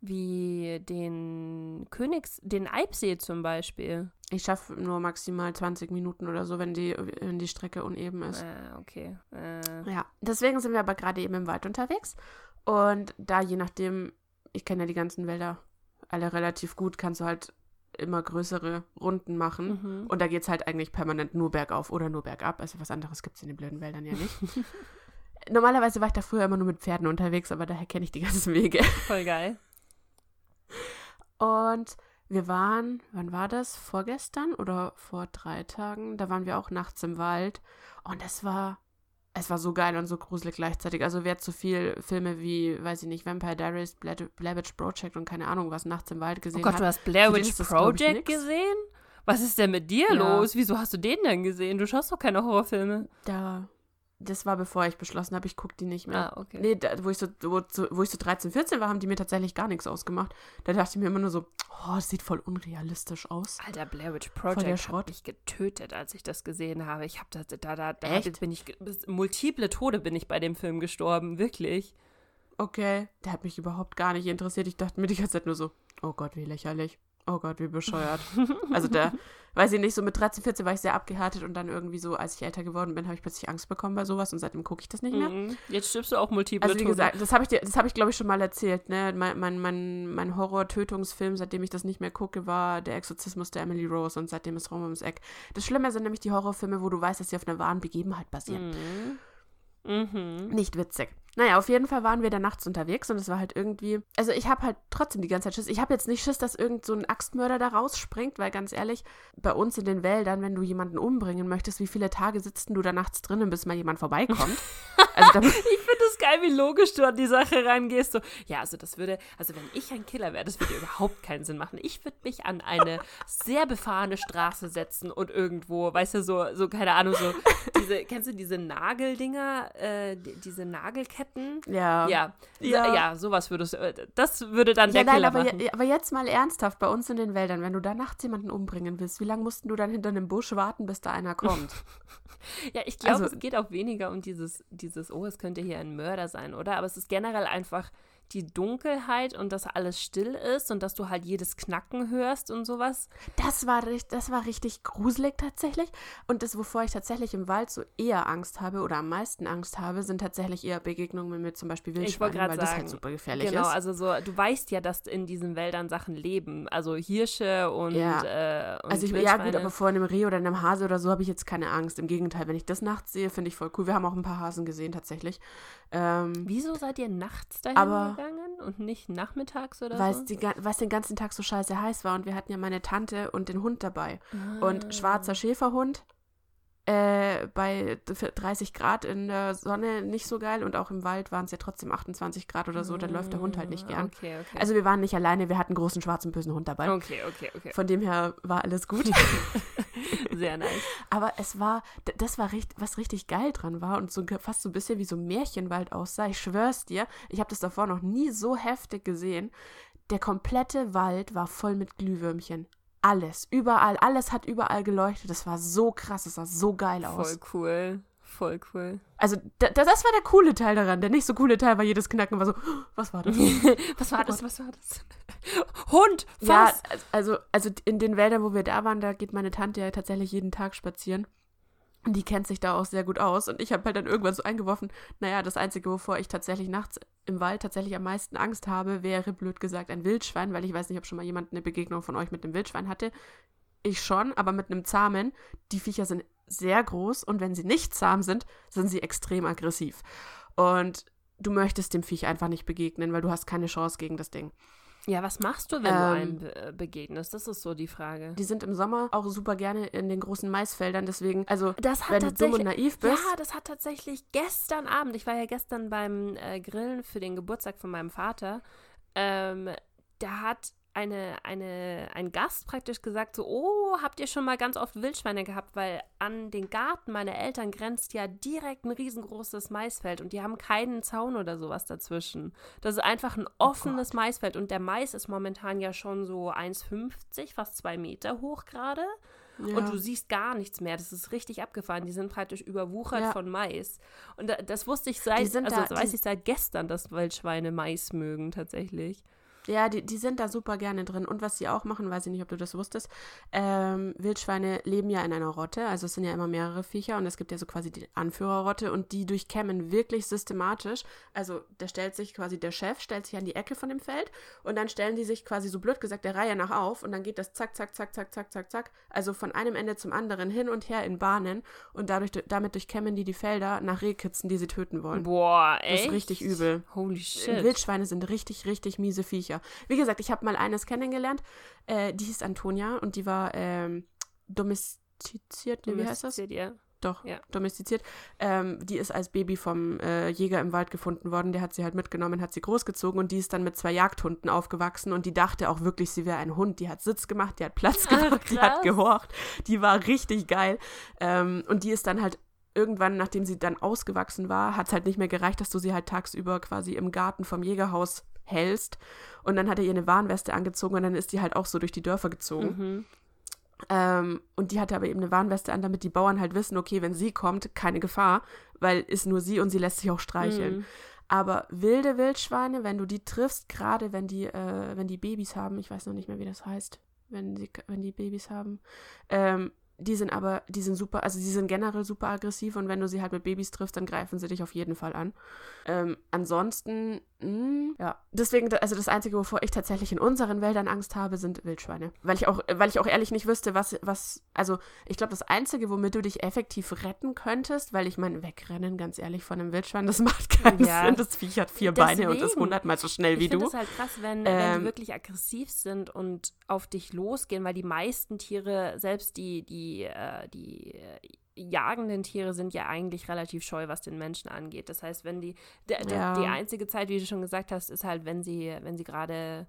wie den Königs, den Eibsee zum Beispiel. Ich schaffe nur maximal 20 Minuten oder so, wenn die, wenn die Strecke uneben ist. Ah, okay. Äh, Ja, deswegen sind wir aber gerade eben im Wald unterwegs. Und da je nachdem, ich kenne ja die ganzen Wälder alle relativ gut, kannst du halt immer größere Runden machen. mhm. Und da geht es halt eigentlich permanent nur bergauf oder nur bergab. Also was anderes gibt es in den blöden Wäldern ja nicht. Normalerweise war ich da früher immer nur mit Pferden unterwegs, aber daher kenne ich die ganzen Wege. Voll geil. Und wir waren, wann war das? Vorgestern oder vor drei Tagen? Da waren wir auch nachts im Wald. Und es war, es war so geil und so gruselig gleichzeitig. Also wer zu viel Filme wie, weiß ich nicht, Vampire Diaries, Bla- Blair Witch Project und keine Ahnung was nachts im Wald Oh gesehen Gott, du hat. hast Blair Witch das, Project gesehen? Was ist denn mit dir Ja. los? Wieso hast du den denn gesehen? Du schaust doch keine Horrorfilme. Da, das war bevor ich beschlossen habe, ich gucke die nicht mehr. Ah, okay. Nee, da, wo, ich so, wo, wo ich so 13, 14 war, haben die mir tatsächlich gar nichts ausgemacht. Da dachte ich mir immer nur so, oh, das sieht voll unrealistisch aus. Alter, Blair Witch der Project hat Schrott. mich getötet, als ich das gesehen habe. Ich habe da, da, da, da Echt? bin ich, multiple Tode bin ich bei dem Film gestorben, wirklich. Okay, der hat mich überhaupt gar nicht interessiert. Ich dachte mir die ganze Zeit nur so, oh Gott, wie lächerlich. Oh Gott, wie bescheuert. also da, weiß ich nicht, so mit 13, 14 war ich sehr abgehärtet und dann irgendwie so, als ich älter geworden bin, habe ich plötzlich Angst bekommen bei sowas und seitdem gucke ich das nicht mehr. Mhm. Jetzt stirbst du auch multiple Also wie gesagt, das habe ich dir, das habe ich glaube ich schon mal erzählt, ne? Mein, mein, mein, mein Horror-Tötungsfilm, seitdem ich das nicht mehr gucke, war Der Exorzismus der Emily Rose und seitdem ist Raum ums Eck. Das Schlimme sind nämlich die Horrorfilme, wo du weißt, dass sie auf einer wahren Begebenheit basieren. Mhm. Mhm. Nicht witzig. Naja, auf jeden Fall waren wir da nachts unterwegs und es war halt irgendwie. Also, ich habe halt trotzdem die ganze Zeit Schiss. Ich habe jetzt nicht Schiss, dass irgend so ein Axtmörder da rausspringt, weil ganz ehrlich, bei uns in den Wäldern, wenn du jemanden umbringen möchtest, wie viele Tage sitzt du da nachts drinnen, bis mal jemand vorbeikommt? also, Ich finde es geil, wie logisch du an die Sache rangehst. So, ja, also das würde, also wenn ich ein Killer wäre, das würde überhaupt keinen Sinn machen. Ich würde mich an eine sehr befahrene Straße setzen und irgendwo, weißt du, so, so keine Ahnung, so diese, kennst du diese Nageldinger, äh, die, diese Nagelketten? Ja. Ja, Ja. ja, ja, sowas würdest du, das würde dann Ja, der nein, Killer aber, machen. je- aber jetzt mal ernsthaft, bei uns in den Wäldern, wenn du da nachts jemanden umbringen willst, wie lange mussten du dann hinter einem Busch warten, bis da einer kommt? Ja, ich glaube, Also- es geht auch weniger um dieses, dieses, oh, es könnte hier ein Mörder sein, oder? Aber es ist generell einfach die Dunkelheit und dass alles still ist und dass du halt jedes Knacken hörst und sowas. Das war, das war richtig gruselig tatsächlich. Und das, wovor ich tatsächlich im Wald so eher Angst habe oder am meisten Angst habe, sind tatsächlich eher Begegnungen mit zum Beispiel Wildschweinen, gerade weil das sagen, halt super gefährlich genau, ist. also so, du weißt ja, dass in diesen Wäldern Sachen leben, also Hirsche und, Ja. äh, und Also ich, ja gut, aber vor einem Reh oder einem Hase oder so habe ich jetzt keine Angst. Im Gegenteil, wenn ich das nachts sehe, finde ich voll cool. Wir haben auch ein paar Hasen gesehen tatsächlich. Ähm, Wieso seid ihr nachts dahin Aber- gegangen und nicht nachmittags oder weil so? die weil es den ganzen Tag so scheiße heiß war und wir hatten ja meine Tante und den Hund dabei. Ah. Und schwarzer Schäferhund äh, bei d- 30 Grad in der Sonne nicht so geil und auch im Wald waren es ja trotzdem 28 Grad oder so, da läuft der Hund halt nicht gern. Okay, okay. Also wir waren nicht alleine, wir hatten einen großen schwarzen bösen Hund dabei. okay, okay, okay. Von dem her war alles gut. Sehr nice. Aber es war, das war richtig, was richtig geil dran war und so fast so ein bisschen wie so ein Märchenwald aussah. Ich schwör's dir, ich habe das davor noch nie so heftig gesehen. Der komplette Wald war voll mit Glühwürmchen. Alles, überall, alles hat überall geleuchtet. Das war so krass, das sah so geil aus. Voll cool. Voll cool. Also, da, da- das war der coole Teil daran. Der nicht so coole Teil war jedes Knacken war so, "Oh, was war das? was war das? Was war das? Hund! Ja, Was? also, also in den Wäldern, wo wir da waren, da geht meine Tante ja tatsächlich jeden Tag spazieren. Die kennt sich da auch sehr gut aus. Und ich habe halt dann irgendwann so eingeworfen, naja, das Einzige, wovor ich tatsächlich nachts im Wald tatsächlich am meisten Angst habe, wäre blöd gesagt ein Wildschwein, weil ich weiß nicht, ob schon mal jemand eine Begegnung von euch mit einem Wildschwein hatte. Ich schon, aber mit einem zahmen. Die Viecher sind sehr groß und wenn sie nicht zahm sind, sind sie extrem aggressiv. Und du möchtest dem Viech einfach nicht begegnen, weil du hast keine Chance gegen das Ding. Ja, was machst du, wenn Ähm, du einem be äh, begegnest? Das ist so die Frage. Die sind im Sommer auch super gerne in den großen Maisfeldern, deswegen, also Das hat wenn du dumm und naiv bist, Ja, das hat tatsächlich gestern Abend, ich war ja gestern beim äh, Grillen für den Geburtstag von meinem Vater, ähm, da hat eine, eine, ein Gast praktisch gesagt, so, oh, habt ihr schon mal ganz oft Wildschweine gehabt, weil an den Garten meiner Eltern grenzt ja direkt ein riesengroßes Maisfeld und die haben keinen Zaun oder sowas dazwischen. Das ist einfach ein offenes Maisfeld und der Mais ist momentan ja schon so 1,50, fast zwei Meter hoch gerade. ja. Und du siehst gar nichts mehr. Das ist richtig abgefahren. Die sind praktisch überwuchert Ja. von Mais. Und da, das wusste ich seit, also da- weiß ich seit gestern, dass Wildschweine Mais mögen tatsächlich. Ja, die, die sind da super gerne drin. Und was sie auch machen, weiß ich nicht, ob du das wusstest, ähm, Wildschweine leben ja in einer Rotte, also es sind ja immer mehrere Viecher und es gibt ja so quasi die Anführerrotte und die durchkämmen wirklich systematisch. Also da stellt sich quasi der Chef, stellt sich an die Ecke von dem Feld und dann stellen die sich quasi so blöd gesagt der Reihe nach auf und dann geht das zack, zack, zack, zack, zack, zack, zack, also von einem Ende zum anderen hin und her in Bahnen und dadurch, damit durchkämmen die die Felder nach Rehkitzen, die sie töten wollen. Boah, Das echt? ist richtig übel. Holy shit. Wildschweine sind richtig, richtig miese Viecher. Wie gesagt, ich habe mal eines kennengelernt, äh, die hieß Antonia und die war ähm, domestiziert, nee, wie heißt das? Domestiziert, Ja. Doch, Ja. domestiziert. Ähm, die ist als Baby vom äh, Jäger im Wald gefunden worden. Der hat sie halt mitgenommen, hat sie großgezogen und die ist dann mit zwei Jagdhunden aufgewachsen und die dachte auch wirklich, sie wäre ein Hund. Die hat Sitz gemacht, die hat Platz Ach, gemacht, die hat gehorcht. Die war richtig geil. Ähm, und die ist dann halt irgendwann, nachdem sie dann ausgewachsen war, hat es halt nicht mehr gereicht, dass du sie halt tagsüber quasi im Garten vom Jägerhaus hältst. Und dann hat er ihr eine Warnweste angezogen und dann ist die halt auch so durch die Dörfer gezogen. Mhm. Ähm, und die hatte aber eben eine Warnweste an, damit die Bauern halt wissen, okay, wenn sie kommt, keine Gefahr, weil ist nur sie und sie lässt sich auch streicheln. Mhm. Aber wilde Wildschweine, wenn du die triffst, gerade wenn die, äh, wenn die Babys haben, ich weiß noch nicht mehr, wie das heißt, wenn sie, wenn die Babys haben, ähm, die sind aber, die sind super, also sie sind generell super aggressiv und wenn du sie halt mit Babys triffst, dann greifen sie dich auf jeden Fall an. Ähm, ansonsten, mh, ja, deswegen, also das Einzige, wovor ich tatsächlich in unseren Wäldern Angst habe, sind Wildschweine. Weil ich auch, weil ich auch ehrlich nicht wüsste, was, was, also ich glaube, das Einzige, womit du dich effektiv retten könntest, weil ich meine, wegrennen, ganz ehrlich, von einem Wildschwein, das macht keinen Ja. Sinn. Das Viech hat vier Beine und ist Deswegen. hundertmal so schnell wie Ich finde du. es halt krass, wenn, wenn Ähm, die wirklich aggressiv sind und auf dich losgehen, weil die meisten Tiere, selbst die, die, äh, die äh, jagenden Tiere sind ja eigentlich relativ scheu, was den Menschen angeht. Das heißt, wenn die, Ja. die einzige Zeit, wie du schon gesagt hast, ist halt, wenn sie, wenn sie gerade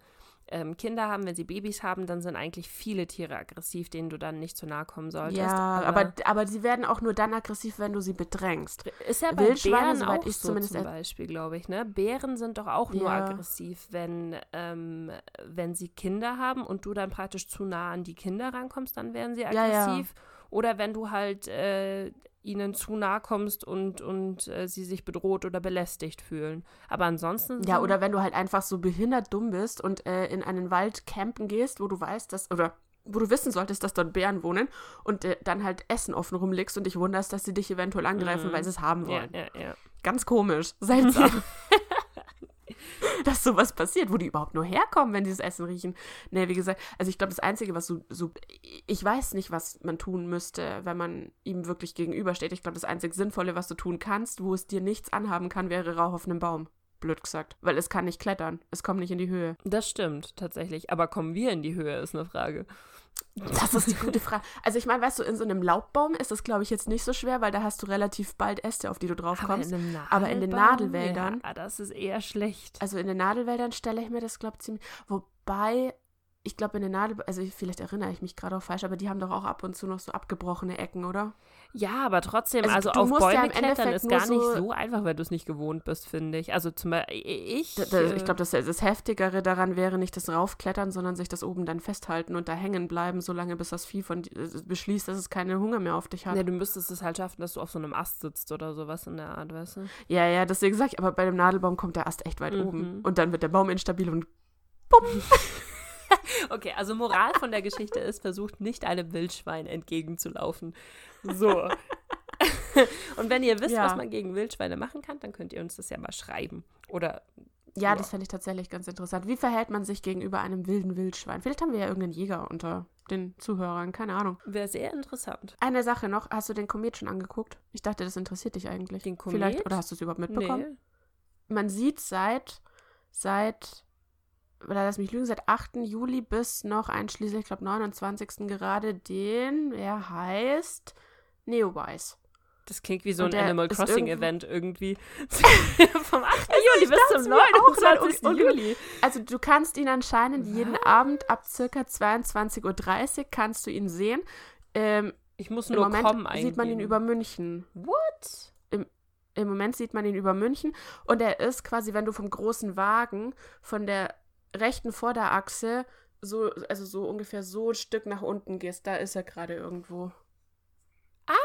ähm, Kinder haben, wenn sie Babys haben, dann sind eigentlich viele Tiere aggressiv, denen du dann nicht zu nahe kommen solltest. Ja, aber, aber sie werden auch nur dann aggressiv, wenn du sie bedrängst. Ist ja bei Wildschweine, Bären auch ich so zumindest zum Beispiel, glaube ich. Ne? Bären sind doch auch nur Ja. aggressiv, wenn, ähm, wenn sie Kinder haben und du dann praktisch zu nah an die Kinder rankommst, dann werden sie Ja, ja. aggressiv. Oder wenn du halt äh, ihnen zu nah kommst und, und äh, sie sich bedroht oder belästigt fühlen. Aber ansonsten. Ja, oder wenn du halt einfach so behindert dumm bist und äh, in einen Wald campen gehst, wo du weißt, dass, oder wo du wissen solltest, dass dort Bären wohnen und äh, dann halt Essen offen rumlegst und dich wunderst, dass sie dich eventuell angreifen, Mhm. weil sie es haben Ja, wollen. ja, ja. Ganz komisch, seltsam. dass sowas passiert, wo die überhaupt nur herkommen, wenn sie das Essen riechen. Nee, wie gesagt, also ich glaube, das Einzige, was so, so, ich weiß nicht, was man tun müsste, wenn man ihm wirklich gegenübersteht. Ich glaube, das einzig Sinnvolle, was du tun kannst, wo es dir nichts anhaben kann, wäre Rauch auf einem Baum. Blöd gesagt. Weil es kann nicht klettern. Es kommt nicht in die Höhe. Das stimmt tatsächlich. Aber kommen wir in die Höhe, ist eine Frage. Das ist die gute Frage. Also ich meine, weißt du, in so einem Laubbaum ist das, glaube ich, jetzt nicht so schwer, weil da hast du relativ bald Äste, auf die du drauf kommst. einem aber in den? Nadelwäldern- Ja, das ist eher schlecht. Also in den Nadelwäldern stelle ich mir das, glaube ich, ziemlich. Wobei, ich glaube, in den Nadel... Also vielleicht erinnere ich mich gerade auch falsch, aber die haben doch auch ab und zu noch so abgebrochene Ecken, oder? Ja, aber trotzdem, Also also, auf ja Bäume im klettern ist gar nicht so- einfach, wenn du es nicht gewohnt bist, finde ich. Also zum Beispiel, ich. Da, da, ich äh, glaube, das, das Heftigere daran wäre nicht das Raufklettern, sondern sich das oben dann festhalten und da hängen bleiben, solange bis das Vieh von, äh, beschließt, dass es keinen Hunger mehr auf dich hat. Ja, du müsstest es halt schaffen, dass du auf so einem Ast sitzt oder sowas in der Art, weißt du? Ja, ja, deswegen sag ich, aber bei dem Nadelbaum kommt der Ast echt weit Mhm. oben. Und dann wird der Baum instabil und Okay, also Moral von der Geschichte ist, versucht nicht einem Wildschwein entgegenzulaufen. So. Und wenn ihr wisst, Ja. was man gegen Wildschweine machen kann, dann könnt ihr uns das ja mal schreiben. Oder Ja, Ja. das fände ich tatsächlich ganz interessant. Wie verhält man sich gegenüber einem wilden Wildschwein? Vielleicht haben wir ja irgendeinen Jäger unter den Zuhörern, keine Ahnung. wäre sehr interessant. Eine Sache noch, hast du den Komet schon angeguckt? Ich dachte, das interessiert dich eigentlich. Den Vielleicht, Komet? oder hast du es überhaupt mitbekommen? Nee. Man sieht seit, seit, oder lass mich lügen, seit 8. Juli bis noch einschließlich, ich glaube, 29. gerade den, er heißt Neowise. Das klingt wie so ein Animal Crossing Event irgendwie. Vom 8. Juli bis zum mir auch gerade, 29. und- und- Juli. Also du kannst ihn anscheinend jeden Abend ab circa 22.30 Uhr kannst du ihn sehen. Ähm, Ich muss Im nur Moment kommen eingeben. sieht man ihn über München. What? Im Moment sieht man ihn über München und er ist quasi, wenn du vom großen Wagen von der rechten Vorderachse so, also so ungefähr so ein Stück nach unten gehst, da ist er gerade irgendwo.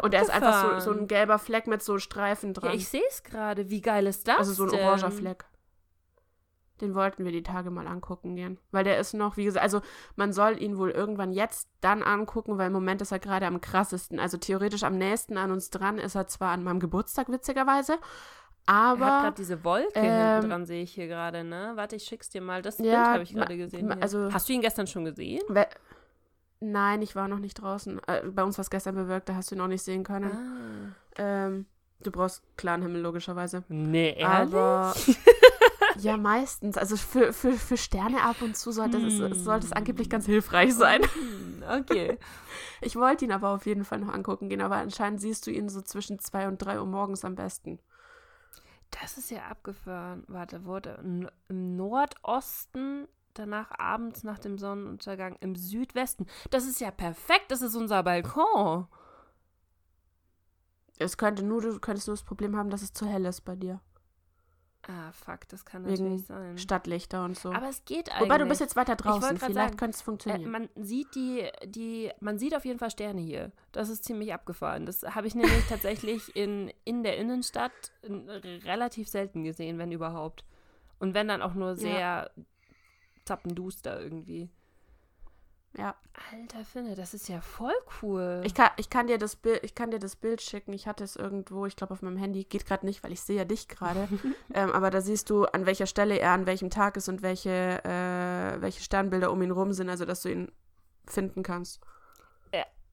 Und er ist einfach so, so ein Abgefahren. gelber Fleck mit so Streifen Ja, dran. ich sehe es gerade. Wie geil ist das also so ein denn? oranger Fleck. Den wollten wir die Tage mal angucken gehen. Weil der ist noch, wie gesagt, also man soll ihn wohl irgendwann jetzt dann angucken, weil im Moment ist er gerade am krassesten. Also theoretisch am nächsten an uns dran ist er zwar an meinem Geburtstag, witzigerweise, Er hat aber gerade diese Wolke ähm, hinten dran, sehe ich hier gerade, ne? Warte, ich schick's dir mal. Das Ja, habe ich gerade gesehen. hier. also- Hast du ihn gestern schon gesehen? Nein, ich war noch nicht draußen. Äh, bei uns war es gestern bewirkt, da hast du ihn auch nicht sehen können. Ah. Ähm, du brauchst klaren Himmel, logischerweise. Nee, ehrlich? Aber ja, meistens. Also für, für, für Sterne ab und zu sollte es, es sollte es angeblich ganz hilfreich sein. Hm, okay. Ich wollte ihn aber auf jeden Fall noch angucken gehen, aber anscheinend siehst du ihn so zwischen zwei und drei Uhr morgens am besten. Das ist ja abgefahren. Warte, wurde im Nordosten, danach abends nach dem Sonnenuntergang im Südwesten. Das ist ja perfekt. Das ist unser Balkon. Es könnte nur, du könntest nur das Problem haben, dass es zu hell ist bei dir. Ah, fuck, das kann Wegen natürlich sein. Stadtlichter und so. Aber es geht eigentlich. Wobei du bist jetzt weiter draußen. Vielleicht könnte es Äh, funktionieren. man sieht die, die, man sieht auf jeden Fall Sterne hier. Das ist ziemlich abgefahren. Das habe ich nämlich tatsächlich in, in der Innenstadt in, relativ selten gesehen, wenn überhaupt. Und wenn dann auch nur sehr zappenduster irgendwie. ja. Alter Finne, das ist ja voll cool. Ich kann, ich, kann dir das Bild, ich kann dir das Bild schicken. Ich hatte es irgendwo, ich glaube auf meinem Handy. Geht gerade nicht, weil ich sehe ja dich gerade. ähm, aber da siehst du, an welcher Stelle er an welchem Tag ist und welche, äh, welche Sternbilder um ihn rum sind, also dass du ihn finden kannst.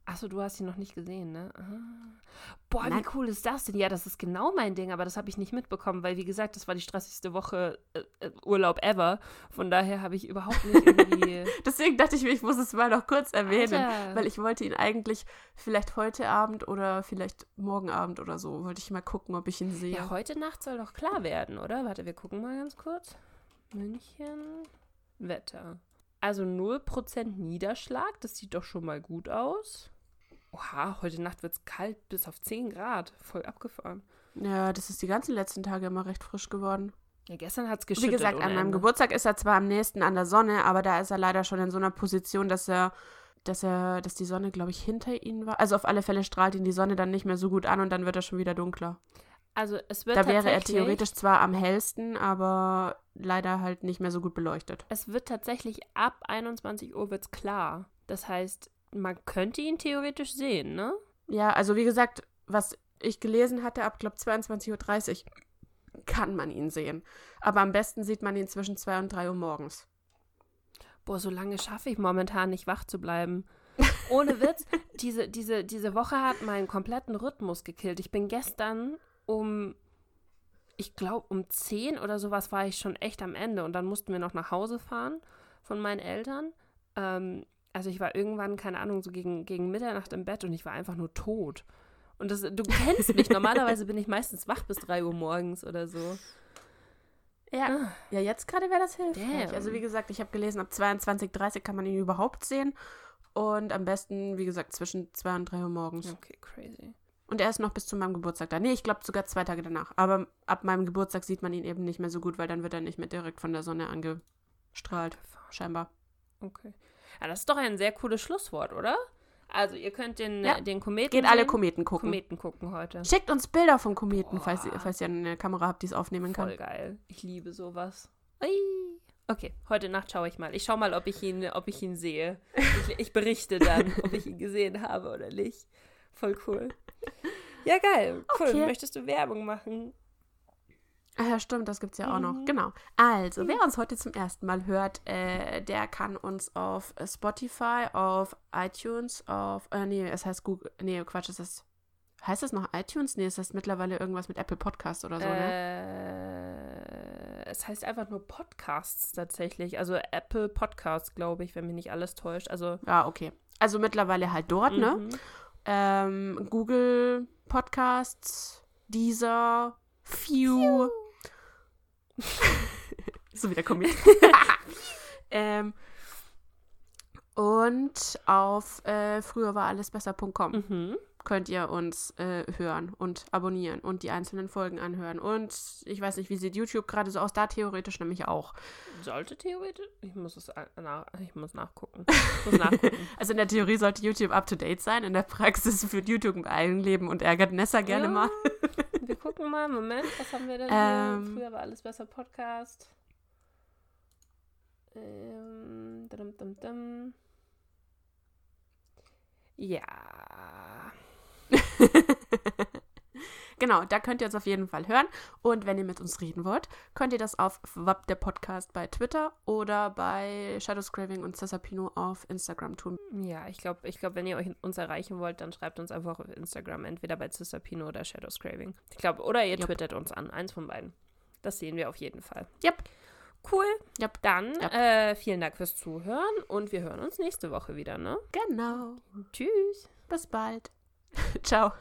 Achso, du hast ihn noch nicht gesehen, ne? Ah. Boah, Nein. wie cool ist das denn? Ja, das ist genau mein Ding, aber das habe ich nicht mitbekommen, weil, wie gesagt, das war die stressigste Woche äh, äh, Urlaub ever. Von daher habe ich überhaupt nicht irgendwie. Deswegen dachte ich mir, ich muss es mal noch kurz erwähnen, Alter. weil ich wollte ihn eigentlich vielleicht heute Abend oder vielleicht morgen Abend oder so, wollte ich mal gucken, ob ich ihn sehe. Ja, heute Nacht soll doch klar werden, oder? Warte, wir gucken mal ganz kurz. München, Wetter. Also 0% Niederschlag, das sieht doch schon mal gut aus. Oha, heute Nacht wird es kalt bis auf 10 Grad. Voll abgefahren. Ja, das ist die ganzen letzten Tage immer recht frisch geworden. Ja, gestern hat es Wie geschüttet. gesagt, ohne an meinem. Geburtstag ist er zwar am nächsten an der Sonne, aber da ist er leider schon in so einer Position, dass er, dass er, dass die Sonne, glaube ich, hinter ihm war. Also auf alle Fälle strahlt ihn die Sonne dann nicht mehr so gut an und dann wird er schon wieder dunkler. Also es wird Da wäre er theoretisch zwar am hellsten, aber leider halt nicht mehr so gut beleuchtet. Es wird tatsächlich ab 21 Uhr wird's klar. Das heißt, man könnte ihn theoretisch sehen, ne? Ja, also wie gesagt, was ich gelesen hatte, ab, glaube 22.30 Uhr kann man ihn sehen. Aber am besten sieht man ihn zwischen 2 und 3 Uhr morgens. Boah, so lange schaffe ich momentan nicht wach zu bleiben. Ohne Witz, diese, diese, diese Woche hat meinen kompletten Rhythmus gekillt. Ich bin gestern um, ich glaube, um 10 oder sowas war ich schon echt am Ende. Und dann mussten wir noch nach Hause fahren von meinen Eltern. Ähm, also ich war irgendwann, keine Ahnung, so gegen, gegen Mitternacht im Bett und ich war einfach nur tot. Und das, du kennst mich, normalerweise bin ich meistens wach bis 3 Uhr morgens oder so. Ja, ja jetzt gerade wäre das hilfreich. Damn. Also wie gesagt, ich habe gelesen, ab 22.30 kann man ihn überhaupt sehen. Und am besten, wie gesagt, zwischen 2 und 3 Uhr morgens. Okay, crazy. Und er ist noch bis zu meinem Geburtstag da. Nee, ich glaube sogar zwei Tage danach. Aber ab meinem Geburtstag sieht man ihn eben nicht mehr so gut, weil dann wird er nicht mehr direkt von der Sonne angestrahlt. Scheinbar. Okay. Ja, das ist doch ein sehr cooles Schlusswort, oder? Also, ihr könnt den, Ja. den Kometen. Geht alle sehen. Kometen gucken. Kometen gucken heute. Schickt uns Bilder vom Kometen, falls, ihr, falls ihr eine Kamera habt, die es aufnehmen kann. Voll geil. Ich liebe sowas. Ui. Okay, heute Nacht schaue ich mal. Ich schaue mal, ob ich ihn, ob ich ihn sehe. Ich, ich berichte dann, ob ich ihn gesehen habe oder nicht. Voll cool. Ja, geil. Cool. Okay. Möchtest du Werbung machen? Ah ja, stimmt, das gibt's ja auch noch. Mhm. Genau. Also, wer uns heute zum ersten Mal hört, äh, der kann uns auf Spotify, auf iTunes, auf, äh, nee, es heißt Google, nee, Quatsch, es ist, heißt das noch iTunes? Nee, es heißt mittlerweile irgendwas mit Apple Podcast oder so, ne? Äh, es heißt einfach nur Podcasts tatsächlich. Also Apple Podcasts, glaube ich, wenn mich nicht alles täuscht. Also. Ja, okay. Also mittlerweile halt dort, ne? mhm. Ähm, Google Podcasts, Deezer, View. so wieder Komik. ähm, und auf äh, früher war alles besser.com Mhm. könnt ihr uns äh, hören und abonnieren und die einzelnen Folgen anhören. Und ich weiß nicht, wie sieht YouTube gerade so aus? Da theoretisch nämlich auch. Sollte theoretisch. Ich muss es a- nach, ich muss nachgucken. Ich muss nachgucken. Also in der Theorie sollte YouTube up to date sein. In der Praxis führt YouTube ein Eigenleben und ärgert Nessa gerne Ja. mal. Wir gucken mal. Moment, was haben wir denn Ähm. hier? Früher war alles besser Podcast. Ähm, dum, dum, dum. Ja. Genau, da könnt ihr uns auf jeden Fall hören. Und wenn ihr mit uns reden wollt, könnt ihr das auf WAP der Podcast bei Twitter oder bei Shadowscraving und Cesapino auf Instagram tun. Ja, ich glaube, ich glaub, wenn ihr euch uns erreichen wollt, dann schreibt uns einfach auf Instagram, entweder bei Cisterpino oder Shadowscraving. Ich glaube, oder ihr Jupp. twittert uns an, eins von beiden. Das sehen wir auf jeden Fall. Yep. Cool. Yep. Dann Yep. Äh, vielen Dank fürs Zuhören und wir hören uns nächste Woche wieder, ne? Genau. Tschüss. Bis bald. Ciao.